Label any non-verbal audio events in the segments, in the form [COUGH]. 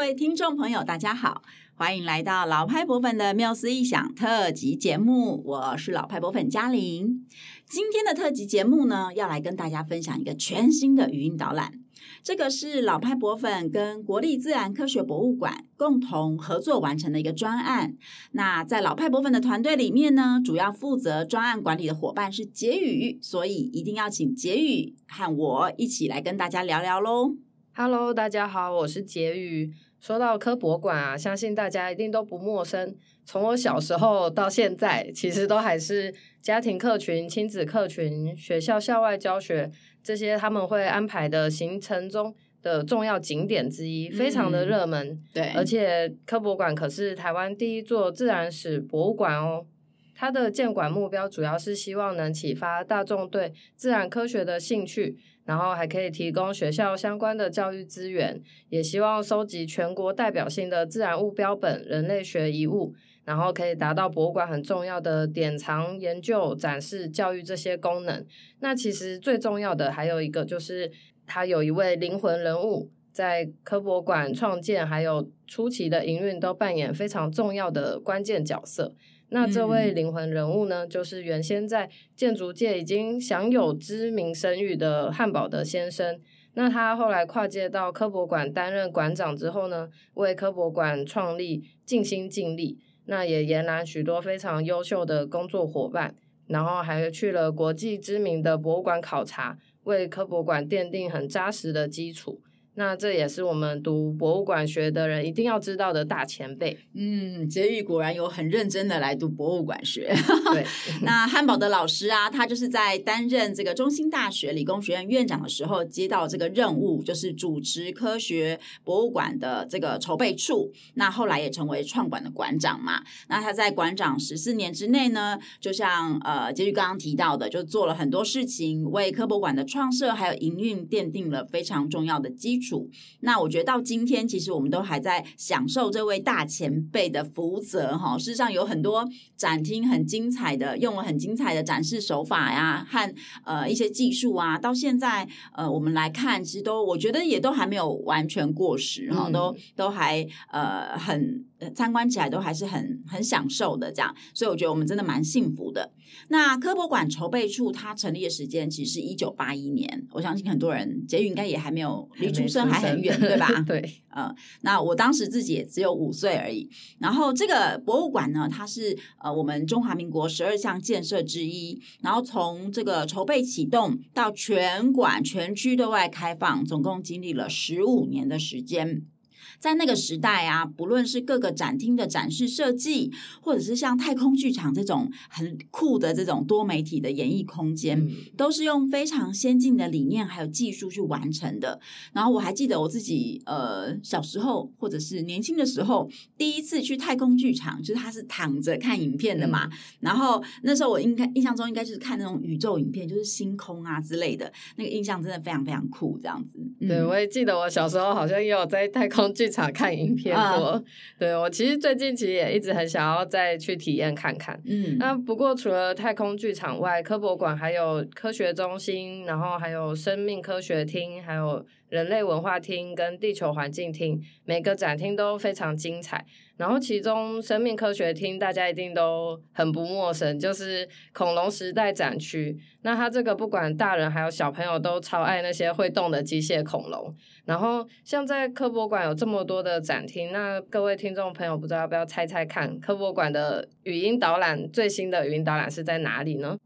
各位听众朋友，大家好，欢迎来到老派博粉的缪斯异想特辑节目，我是老派博粉嘉玲。今天的特辑节目呢，要来跟大家分享一个全新的语音导览。这个是老派博粉跟国立自然科学博物馆共同合作完成的一个专案。那在老派博粉的团队里面呢，主要负责专案管理的伙伴是婕妤，所以一定要请婕妤和我一起来跟大家聊聊喽。Hello，大家好，我是婕妤。说到科博馆啊，相信大家一定都不陌生。从我小时候到现在，其实都还是家庭客群、亲子客群、学校校外教学这些他们会安排的行程中的重要景点之一，非常的热门。嗯、对，而且科博馆可是台湾第一座自然史博物馆哦。它的建馆目标主要是希望能启发大众对自然科学的兴趣。然后还可以提供学校相关的教育资源，也希望收集全国代表性的自然物标本、人类学遗物，然后可以达到博物馆很重要的典藏、研究、展示、教育这些功能。那其实最重要的还有一个就是，它有一位灵魂人物，在科博馆创建还有初期的营运都扮演非常重要的关键角色。那这位灵魂人物呢，就是原先在建筑界已经享有知名声誉的汉堡德先生。那他后来跨界到科博馆担任馆长之后呢，为科博馆创立尽心尽力，那也延揽许多非常优秀的工作伙伴，然后还去了国际知名的博物馆考察，为科博馆奠定很扎实的基础。那这也是我们读博物馆学的人一定要知道的大前辈。嗯，婕妤果然有很认真的来读博物馆学。[LAUGHS] 对，那汉堡的老师啊，他就是在担任这个中心大学理工学院院长的时候，接到这个任务，就是主持科学博物馆的这个筹备处。那后来也成为创馆的馆长嘛。那他在馆长十四年之内呢，就像呃婕妤刚刚提到的，就做了很多事情，为科博馆的创设还有营运奠定了非常重要的基础。那我觉得到今天，其实我们都还在享受这位大前辈的福泽哈。事实上，有很多展厅很精彩的，用了很精彩的展示手法呀，和呃一些技术啊，到现在呃我们来看，其实都我觉得也都还没有完全过时哈，都都还呃很。参观起来都还是很很享受的，这样，所以我觉得我们真的蛮幸福的。那科博馆筹备处它成立的时间其实是一九八一年，我相信很多人婕妤应该也还没有离出生还很远，对吧？[LAUGHS] 对，呃，那我当时自己也只有五岁而已。然后这个博物馆呢，它是呃我们中华民国十二项建设之一，然后从这个筹备启动到全馆全区对外开放，总共经历了十五年的时间。在那个时代啊，不论是各个展厅的展示设计，或者是像太空剧场这种很酷的这种多媒体的演艺空间，嗯、都是用非常先进的理念还有技术去完成的。然后我还记得我自己呃小时候或者是年轻的时候，第一次去太空剧场，就是他是躺着看影片的嘛。嗯、然后那时候我应该印象中应该就是看那种宇宙影片，就是星空啊之类的，那个印象真的非常非常酷，这样子。嗯、对，我也记得我小时候好像也有在太空剧场看影片过，啊、对，我其实最近其实也一直很想要再去体验看看。嗯，那不过除了太空剧场外，科博馆还有科学中心，然后还有生命科学厅，还有。人类文化厅跟地球环境厅，每个展厅都非常精彩。然后其中生命科学厅大家一定都很不陌生，就是恐龙时代展区。那它这个不管大人还有小朋友都超爱那些会动的机械恐龙。然后像在科博馆有这么多的展厅，那各位听众朋友不知道要不要猜猜看，科博馆的语音导览最新的语音导览是在哪里呢？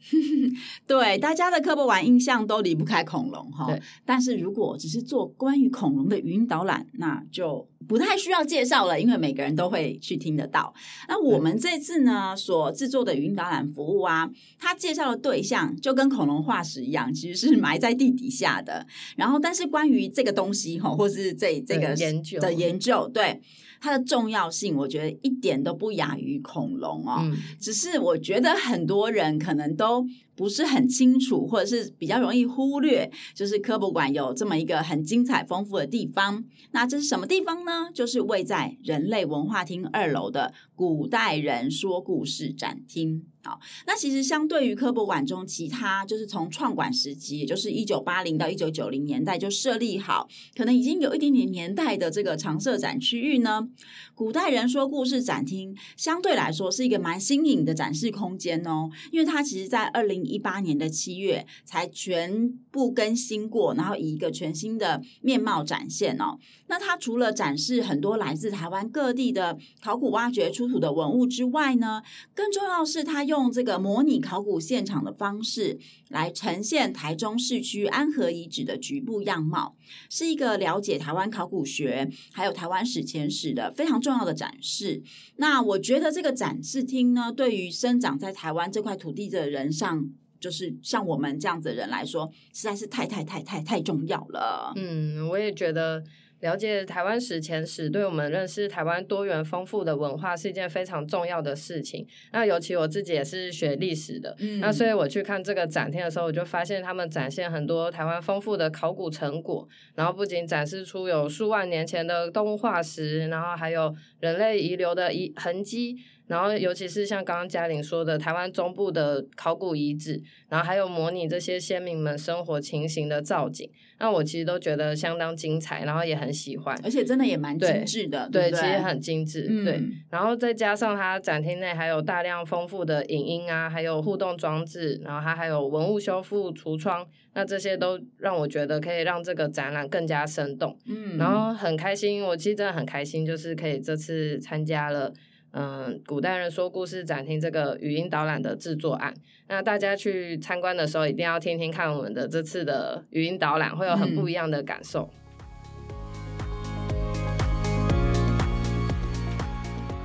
[LAUGHS] 对，大家的科博馆印象都离不开恐龙哈。但是如果只是做关于恐龙的语音导览，那就不太需要介绍了，因为每个人都会去听得到。那我们这次呢，所制作的语音导览服务啊，它介绍的对象就跟恐龙化石一样，其实是埋在地底下的。然后，但是关于这个东西哈，或是这这个研究的研究，对。它的重要性，我觉得一点都不亚于恐龙哦。嗯、只是我觉得很多人可能都不是很清楚，或者是比较容易忽略，就是科博馆有这么一个很精彩丰富的地方。那这是什么地方呢？就是位在人类文化厅二楼的古代人说故事展厅。好，那其实相对于科博馆中其他，就是从创馆时期，也就是一九八零到一九九零年代就设立好，可能已经有一点点年代的这个常设展区域呢，古代人说故事展厅相对来说是一个蛮新颖的展示空间哦，因为它其实在二零一八年的七月才全部更新过，然后以一个全新的面貌展现哦。那它除了展示很多来自台湾各地的考古挖掘出土的文物之外呢，更重要是它用这个模拟考古现场的方式来呈现台中市区安和遗址的局部样貌，是一个了解台湾考古学还有台湾史前史的非常重要的展示。那我觉得这个展示厅呢，对于生长在台湾这块土地的人上，就是像我们这样子的人来说，实在是太太太太太重要了。嗯，我也觉得。了解台湾史前史，对我们认识台湾多元丰富的文化是一件非常重要的事情。那尤其我自己也是学历史的，嗯，那所以我去看这个展厅的时候，我就发现他们展现很多台湾丰富的考古成果，然后不仅展示出有数万年前的动物化石，然后还有人类遗留的遗痕迹。然后，尤其是像刚刚嘉玲说的，台湾中部的考古遗址，然后还有模拟这些先民们生活情形的造景，那我其实都觉得相当精彩，然后也很喜欢，而且真的也蛮精致的，对，对，对，其实很精致，嗯、对。然后再加上它展厅内还有大量丰富的影音啊，还有互动装置，然后它还有文物修复橱窗，那这些都让我觉得可以让这个展览更加生动，嗯。然后很开心，我其实真的很开心，就是可以这次参加了。嗯，古代人说故事展厅这个语音导览的制作案，那大家去参观的时候一定要听听看我们的这次的语音导览，会有很不一样的感受。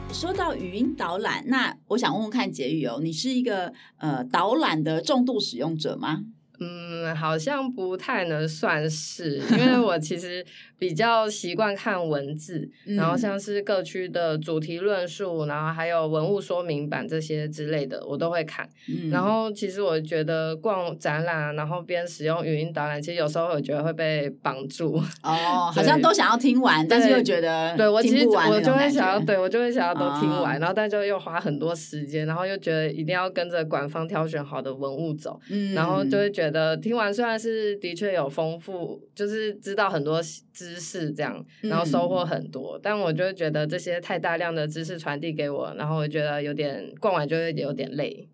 嗯、说到语音导览，那我想问问看婕妤哦，你是一个呃导览的重度使用者吗？嗯，好像不太能算是，因为我其实 [LAUGHS] 比较习惯看文字，然后像是各区的主题论述，然后还有文物说明版这些之类的，我都会看。嗯、然后其实我觉得逛展览，然后边使用语音导览，其实有时候我觉得会被绑住。哦，[LAUGHS] 好像都想要听完，但是又觉得对我其实我就会想要，对我就会想要都听完，哦、然后但就又花很多时间，然后又觉得一定要跟着馆方挑选好的文物走，嗯、然后就会觉得。听完虽然是的确有丰富，就是知道很多知识这样，然后收获很多，嗯、但我就觉得这些太大量的知识传递给我，然后我觉得有点逛完就会有点累。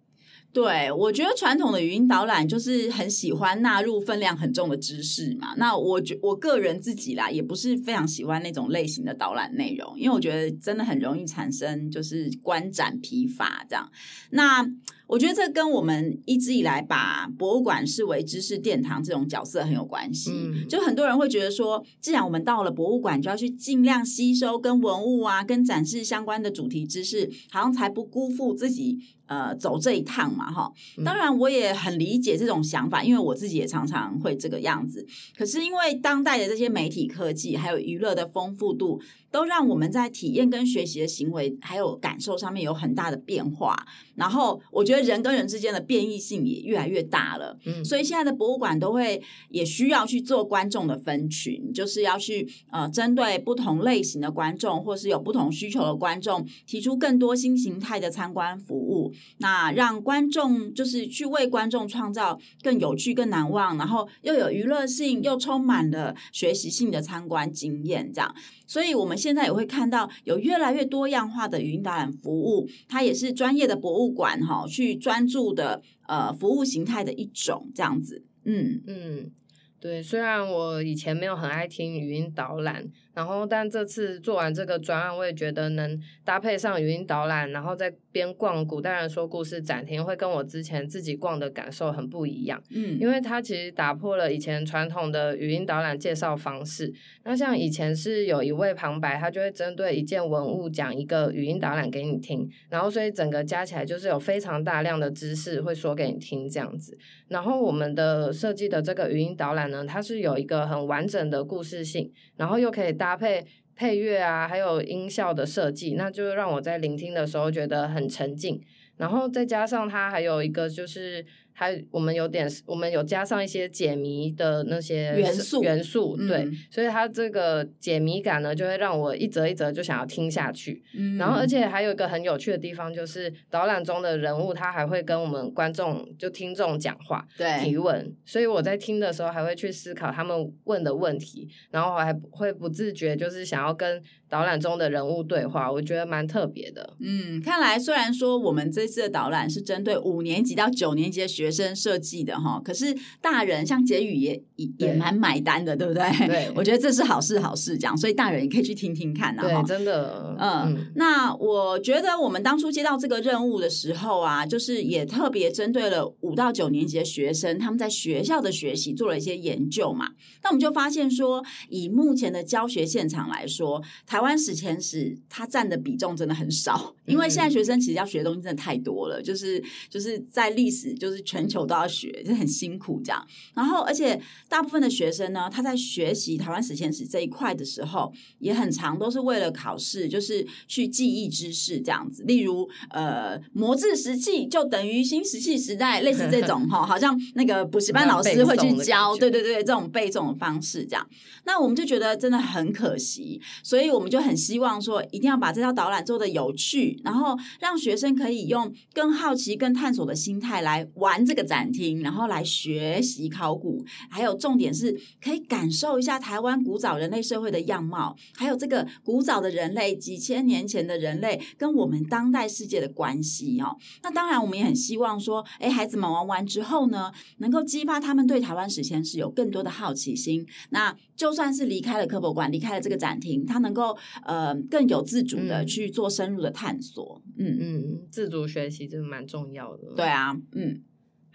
对，我觉得传统的语音导览就是很喜欢纳入分量很重的知识嘛。那我觉我个人自己啦，也不是非常喜欢那种类型的导览内容，因为我觉得真的很容易产生就是观展疲乏这样。那我觉得这跟我们一直以来把博物馆视为知识殿堂这种角色很有关系。嗯、就很多人会觉得说，既然我们到了博物馆，就要去尽量吸收跟文物啊、跟展示相关的主题知识，好像才不辜负自己。呃，走这一趟嘛，哈。当然，我也很理解这种想法，因为我自己也常常会这个样子。可是，因为当代的这些媒体科技还有娱乐的丰富度，都让我们在体验跟学习的行为还有感受上面有很大的变化。然后，我觉得人跟人之间的变异性也越来越大了。嗯，所以现在的博物馆都会也需要去做观众的分群，就是要去呃针对不同类型的观众，或是有不同需求的观众，提出更多新形态的参观服务。那让观众就是去为观众创造更有趣、更难忘，然后又有娱乐性又充满了学习性的参观经验，这样。所以我们现在也会看到有越来越多样化的语音导览服务，它也是专业的博物馆哈去专注的呃服务形态的一种，这样子。嗯嗯。对，虽然我以前没有很爱听语音导览，然后但这次做完这个专案，我也觉得能搭配上语音导览，然后在边逛古代人说故事展厅，会跟我之前自己逛的感受很不一样。嗯，因为它其实打破了以前传统的语音导览介绍方式。那像以前是有一位旁白，他就会针对一件文物讲一个语音导览给你听，然后所以整个加起来就是有非常大量的知识会说给你听这样子。然后我们的设计的这个语音导览呢，它是有一个很完整的故事性，然后又可以搭配配乐啊，还有音效的设计，那就让我在聆听的时候觉得很沉浸。然后再加上它还有一个就是。还我们有点我们有加上一些解谜的那些元素元素，对，嗯、所以它这个解谜感呢，就会让我一则一则就想要听下去。嗯，然后而且还有一个很有趣的地方，就是导览中的人物他还会跟我们观众就听众讲话，对，提问，所以我在听的时候还会去思考他们问的问题，然后还会不自觉就是想要跟导览中的人物对话，我觉得蛮特别的。嗯，看来虽然说我们这次的导览是针对五年级到九年级的学生设计的哈，可是大人像婕妤也也也蛮买单的，对不对？对，[LAUGHS] 我觉得这是好事好事，这样，所以大人也可以去听听看啊。对，真的，嗯，嗯，那我觉得我们当初接到这个任务的时候啊，就是也特别针对了五到九年级的学生，他们在学校的学习做了一些研究嘛。那我们就发现说，以目前的教学现场来说，台湾史前史它占的比重真的很少，因为现在学生其实要学的东西真的太多了，就是就是在历史，就是全球都要学，就很辛苦这样。然后，而且大部分的学生呢，他在学习台湾史前史这一块的时候，也很常都是为了考试，就是去记忆知识这样子。例如，呃，魔治石器就等于新石器时代，类似这种哈，[LAUGHS] 好像那个补习班老师会去教，对对对，这种背诵的方式这样。那我们就觉得真的很可惜，所以我们就很希望说，一定要把这套导览做的有趣，然后让学生可以用更好奇、更探索的心态来玩这个展厅，然后来学习考古，还有重点是可以感受一下台湾古早人类社会的样貌，还有这个古早的人类几千年前的人类跟我们当代世界的关系哦。那当然，我们也很希望说，哎，孩子们玩完之后呢，能够激发他们对台湾史前史有更多的好奇心。那就算是离开了科博馆，离开了这个展厅，他能够呃更有自主的去做深入的探索。嗯嗯，自主学习真的蛮重要的。对啊，嗯。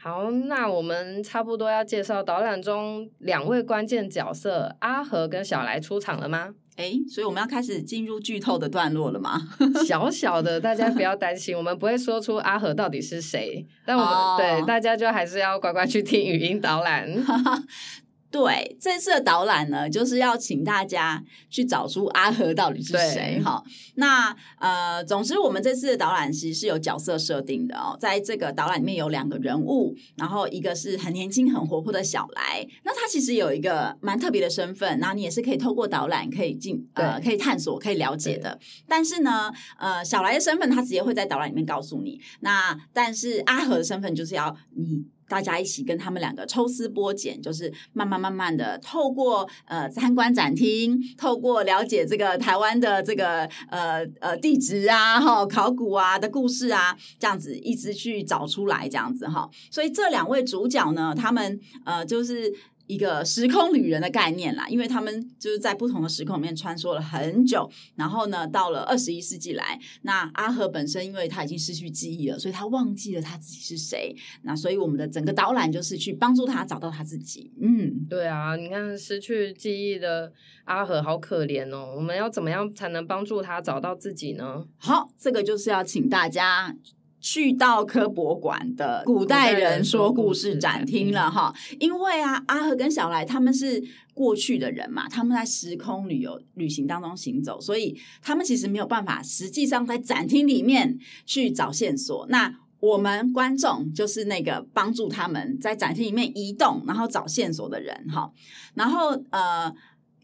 好，那我们差不多要介绍导览中两位关键角色阿和跟小来出场了吗？哎，所以我们要开始进入剧透的段落了吗？[LAUGHS] 小小的，大家不要担心，我们不会说出阿和到底是谁，但我们、oh. 对大家就还是要乖乖去听语音导览。[LAUGHS] 对，这次的导览呢，就是要请大家去找出阿和到底是谁哈。那呃，总之我们这次的导览其实是有角色设定的哦，在这个导览里面有两个人物，然后一个是很年轻、很活泼的小来，那他其实有一个蛮特别的身份，然后你也是可以透过导览可以进呃可以探索、可以了解的。但是呢，呃，小来的身份他直接会在导览里面告诉你，那但是阿和的身份就是要你。大家一起跟他们两个抽丝剥茧，就是慢慢慢慢的透过呃参观展厅，透过了解这个台湾的这个呃呃地址啊、哈考古啊的故事啊，这样子一直去找出来，这样子哈。所以这两位主角呢，他们呃就是。一个时空旅人的概念啦，因为他们就是在不同的时空里面穿梭了很久，然后呢，到了二十一世纪来，那阿和本身因为他已经失去记忆了，所以他忘记了他自己是谁。那所以我们的整个导览就是去帮助他找到他自己。嗯，对啊，你看失去记忆的阿和好可怜哦，我们要怎么样才能帮助他找到自己呢？好，这个就是要请大家。去到科博馆的古代人说故事展厅了哈，因为啊，阿和跟小来他们是过去的人嘛，他们在时空旅游旅行当中行走，所以他们其实没有办法实际上在展厅里面去找线索。那我们观众就是那个帮助他们在展厅里面移动，然后找线索的人哈。然后呃，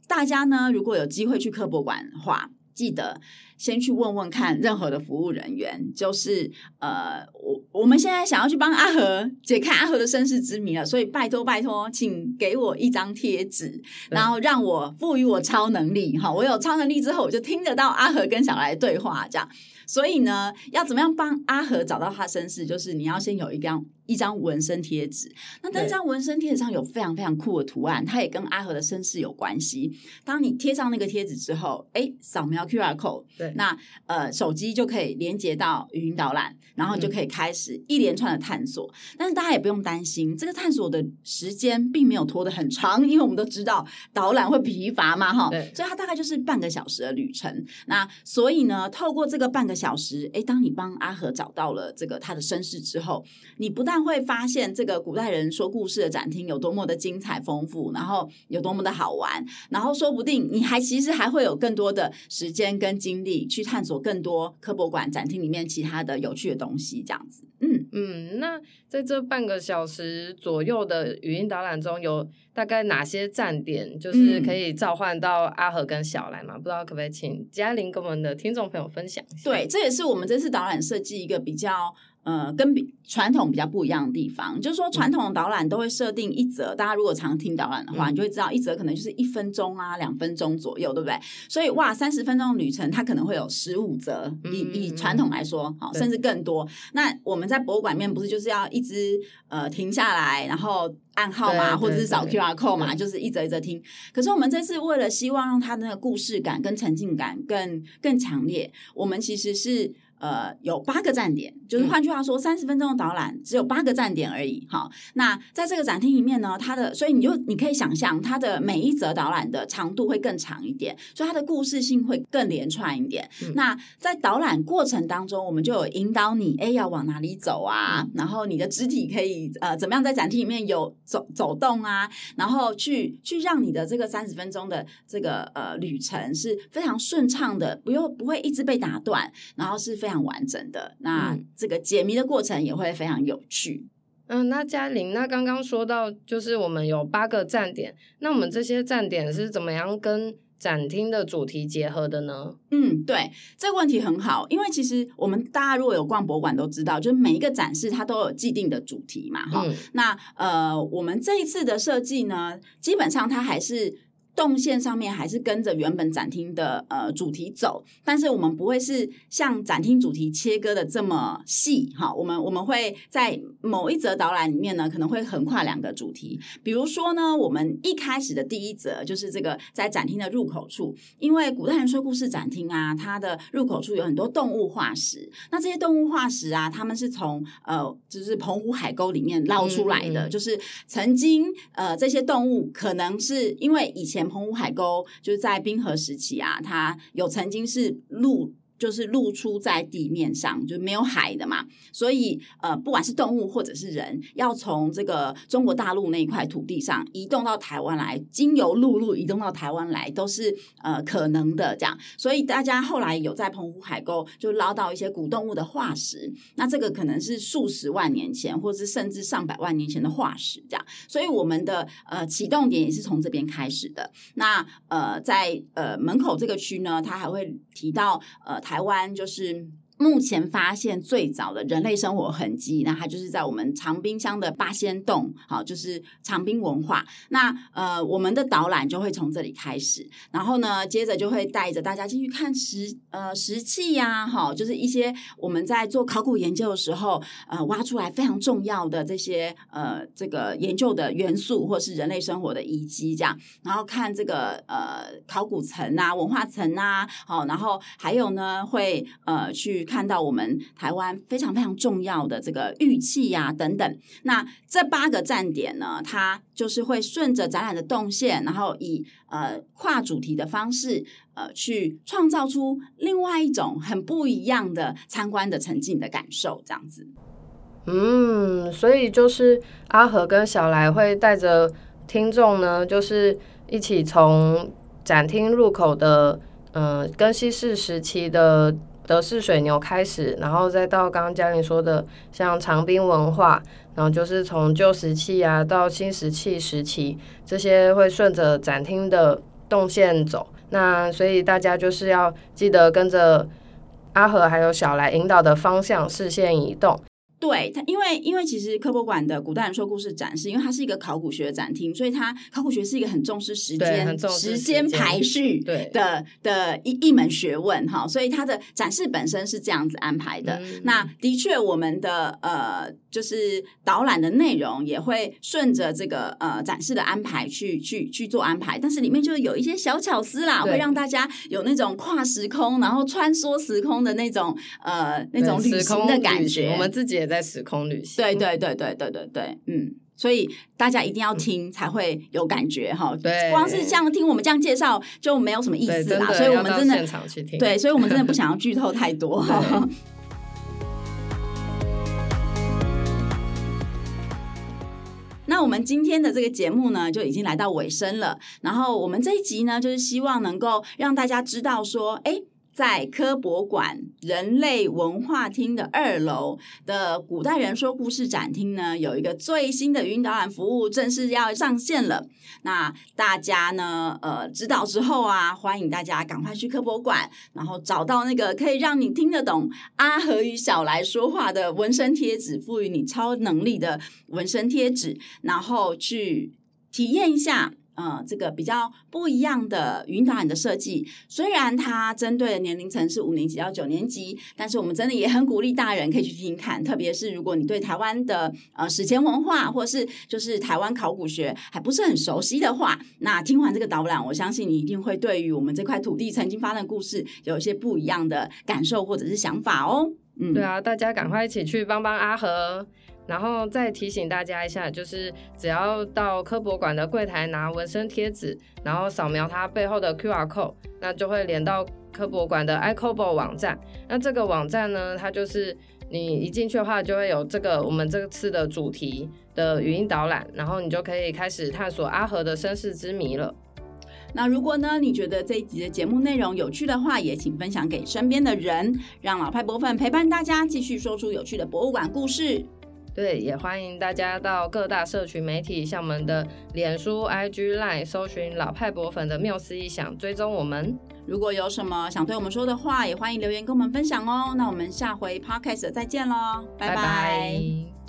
大家呢，如果有机会去科博馆的话，记得。先去问问看任何的服务人员，就是呃，我我们现在想要去帮阿和解开阿和的身世之谜了，所以拜托拜托，请给我一张贴纸，然后让我赋予我超能力，哈，我有超能力之后，我就听得到阿和跟小来对话，这样。所以呢，要怎么样帮阿和找到他身世？就是你要先有一张一张纹身贴纸。那这张纹身贴纸上有非常非常酷的图案，它也跟阿和的身世有关系。当你贴上那个贴纸之后，哎，扫描 QR code，对，那呃手机就可以连接到语音导览，然后就可以开始一连串的探索。嗯、但是大家也不用担心，这个探索的时间并没有拖得很长，因为我们都知道导览会疲乏嘛，哈，所以它大概就是半个小时的旅程。那所以呢，透过这个半个小时，哎，当你帮阿和找到了这个他的身世之后，你不但会发现这个古代人说故事的展厅有多么的精彩丰富，然后有多么的好玩，然后说不定你还其实还会有更多的时间跟精力去探索更多科博馆展厅里面其他的有趣的东西，这样子，嗯。嗯，那在这半个小时左右的语音导览中，有大概哪些站点，就是可以召唤到阿和跟小来嘛？嗯、不知道可不可以请嘉玲跟我们的听众朋友分享一下？对，这也是我们这次导览设计一个比较。呃，跟比传统比较不一样的地方，就是说传统的导览都会设定一则，大家如果常听导览的话，你就会知道一则可能就是一分钟啊，两分钟左右，对不对？所以哇，三十分钟的旅程，它可能会有十五则，以以传统来说，好，甚至更多。那我们在博物馆面不是就是要一直呃停下来，然后按号码或者是扫 QR code 嘛，就是一则一则听。可是我们这次为了希望让它的那个故事感跟沉浸感更更强烈，我们其实是。呃，有八个站点，就是换句话说，三十分钟的导览只有八个站点而已。好，那在这个展厅里面呢，它的所以你就你可以想象，它的每一则导览的长度会更长一点，所以它的故事性会更连串一点。嗯、那在导览过程当中，我们就有引导你，哎，要往哪里走啊？然后你的肢体可以呃怎么样在展厅里面有走走动啊？然后去去让你的这个三十分钟的这个呃旅程是非常顺畅的，不用不会一直被打断，然后是非常。非常完整的，那这个解谜的过程也会非常有趣。嗯，那嘉玲，那刚刚说到就是我们有八个站点，那我们这些站点是怎么样跟展厅的主题结合的呢？嗯，对，这个问题很好，因为其实我们大家如果有逛博物馆都知道，就是每一个展示它都有既定的主题嘛，哈、嗯。那呃，我们这一次的设计呢，基本上它还是。动线上面还是跟着原本展厅的呃主题走，但是我们不会是像展厅主题切割的这么细哈。我们我们会在某一则导览里面呢，可能会横跨两个主题。比如说呢，我们一开始的第一则就是这个在展厅的入口处，因为古代人说故事展厅啊，它的入口处有很多动物化石。那这些动物化石啊，他们是从呃就是澎湖海沟里面捞出来的，嗯嗯就是曾经呃这些动物可能是因为以前。澎湖海沟就是在冰河时期啊，它有曾经是陆。就是露出在地面上，就没有海的嘛，所以呃，不管是动物或者是人，要从这个中国大陆那一块土地上移动到台湾来，经由陆路移动到台湾来，都是呃可能的这样。所以大家后来有在澎湖海沟就捞到一些古动物的化石，那这个可能是数十万年前，或是甚至上百万年前的化石这样。所以我们的呃启动点也是从这边开始的。那呃在呃门口这个区呢，它还会提到呃。台湾就是。目前发现最早的人类生活痕迹，那它就是在我们长滨乡的八仙洞，好，就是长滨文化。那呃，我们的导览就会从这里开始，然后呢，接着就会带着大家进去看石呃石器呀，好，就是一些我们在做考古研究的时候，呃，挖出来非常重要的这些呃这个研究的元素，或是人类生活的遗迹这样。然后看这个呃考古层啊，文化层啊，好，然后还有呢会呃去。看到我们台湾非常非常重要的这个玉器呀、等等，那这八个站点呢，它就是会顺着展览的动线，然后以呃跨主题的方式，呃去创造出另外一种很不一样的参观的沉浸的感受，这样子。嗯，所以就是阿和跟小来会带着听众呢，就是一起从展厅入口的呃更西式时期的。德式水牛开始，然后再到刚刚嘉玲说的像长滨文化，然后就是从旧石器啊到新石器时期，这些会顺着展厅的动线走。那所以大家就是要记得跟着阿和还有小来引导的方向，视线移动。对它，因为因为其实科博馆的古代人说故事展示，因为它是一个考古学的展厅，所以它考古学是一个很重视时间、时间排序的的，的一一门学问哈，所以它的展示本身是这样子安排的。嗯、那的确，我们的呃，就是导览的内容也会顺着这个呃展示的安排去去去做安排，但是里面就有一些小巧思啦，会让大家有那种跨时空，然后穿梭时空的那种呃那种旅行的感觉。我们自己也。在时空旅行，对对对对对对对，嗯，所以大家一定要听才会有感觉哈。对，光是这样听我们这样介绍就没有什么意思啦。所以我们真的现场去听，对，所以我们真的不想要 [LAUGHS] 剧透太多。[LAUGHS] 那我们今天的这个节目呢，就已经来到尾声了。然后我们这一集呢，就是希望能够让大家知道说，哎。在科博馆人类文化厅的二楼的古代人说故事展厅呢，有一个最新的语音导览服务正式要上线了。那大家呢，呃，知道之后啊，欢迎大家赶快去科博馆，然后找到那个可以让你听得懂阿和与小来说话的纹身贴纸，赋予你超能力的纹身贴纸，然后去体验一下。呃，这个比较不一样的语音导览的设计，虽然它针对的年龄层是五年级到九年级，但是我们真的也很鼓励大人可以去听听看，特别是如果你对台湾的呃史前文化或是就是台湾考古学还不是很熟悉的话，那听完这个导览，我相信你一定会对于我们这块土地曾经发生的故事有一些不一样的感受或者是想法哦。嗯，对啊，大家赶快一起去帮帮阿和。然后再提醒大家一下，就是只要到科博馆的柜台拿纹身贴纸，然后扫描它背后的 QR code，那就会连到科博馆的 iKOBO 网站。那这个网站呢，它就是你一进去的话，就会有这个我们这次的主题的语音导览，然后你就可以开始探索阿和的身世之谜了。那如果呢，你觉得这一集的节目内容有趣的话，也请分享给身边的人，让老派博粉陪伴大家继续说出有趣的博物馆故事。对，也欢迎大家到各大社群媒体，像我们的脸书、IG、Line，搜寻“老派博粉”的缪斯一想，追踪我们。如果有什么想对我们说的话，也欢迎留言跟我们分享哦。那我们下回 Podcast 再见喽，拜拜。拜拜。